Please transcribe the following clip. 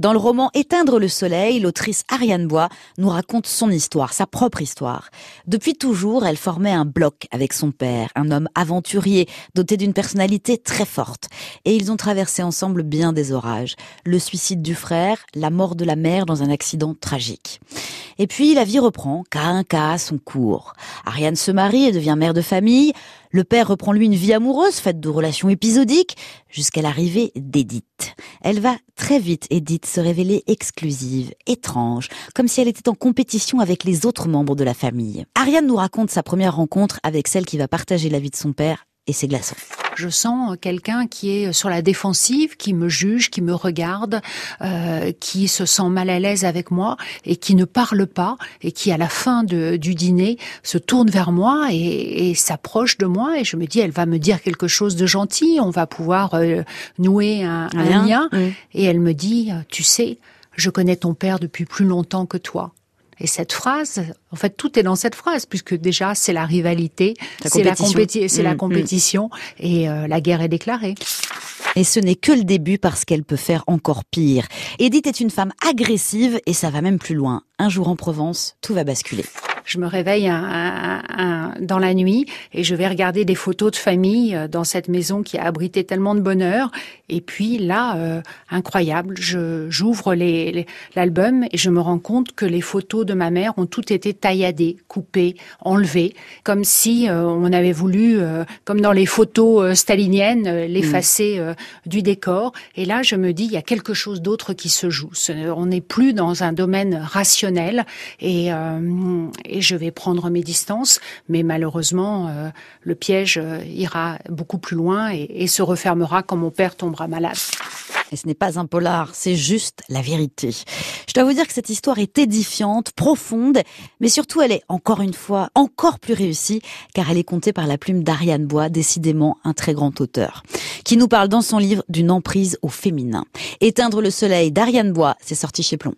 dans le roman Éteindre le soleil, l'autrice Ariane Bois nous raconte son histoire, sa propre histoire. Depuis toujours, elle formait un bloc avec son père, un homme aventurier, doté d'une personnalité très forte. Et ils ont traversé ensemble bien des orages. Le suicide du frère, la mort de la mère dans un accident tragique. Et puis la vie reprend, cas un cas, son cours. Ariane se marie et devient mère de famille. Le père reprend lui une vie amoureuse faite de relations épisodiques jusqu'à l'arrivée d'Edith. Elle va très vite, Edith, se révéler exclusive, étrange, comme si elle était en compétition avec les autres membres de la famille. Ariane nous raconte sa première rencontre avec celle qui va partager la vie de son père et ses glaçons. Je sens quelqu'un qui est sur la défensive, qui me juge, qui me regarde, euh, qui se sent mal à l'aise avec moi et qui ne parle pas et qui à la fin de, du dîner se tourne vers moi et, et s'approche de moi et je me dis elle va me dire quelque chose de gentil, on va pouvoir euh, nouer un, un lien et elle me dit tu sais je connais ton père depuis plus longtemps que toi. Et cette phrase, en fait, tout est dans cette phrase, puisque déjà, c'est la rivalité, c'est la, la mm, mm. compétition, et euh, la guerre est déclarée. Et ce n'est que le début parce qu'elle peut faire encore pire. Edith est une femme agressive et ça va même plus loin. Un jour en Provence, tout va basculer je me réveille un, un, dans la nuit et je vais regarder des photos de famille euh, dans cette maison qui a abrité tellement de bonheur. Et puis là, euh, incroyable, je j'ouvre les, l'album et je me rends compte que les photos de ma mère ont toutes été tailladées, coupées, enlevées, comme si euh, on avait voulu, comme dans les photos staliniennes, l'effacer mmh. du décor. Et là, je me dis, il y a quelque chose d'autre qui se joue. On n'est plus dans un domaine rationnel et, et et je vais prendre mes distances, mais malheureusement, euh, le piège euh, ira beaucoup plus loin et, et se refermera quand mon père tombera malade. Et ce n'est pas un polar, c'est juste la vérité. Je dois vous dire que cette histoire est édifiante, profonde, mais surtout elle est, encore une fois, encore plus réussie, car elle est contée par la plume d'Ariane Bois, décidément un très grand auteur, qui nous parle dans son livre d'une emprise au féminin. Éteindre le soleil d'Ariane Bois, c'est sorti chez Plomb.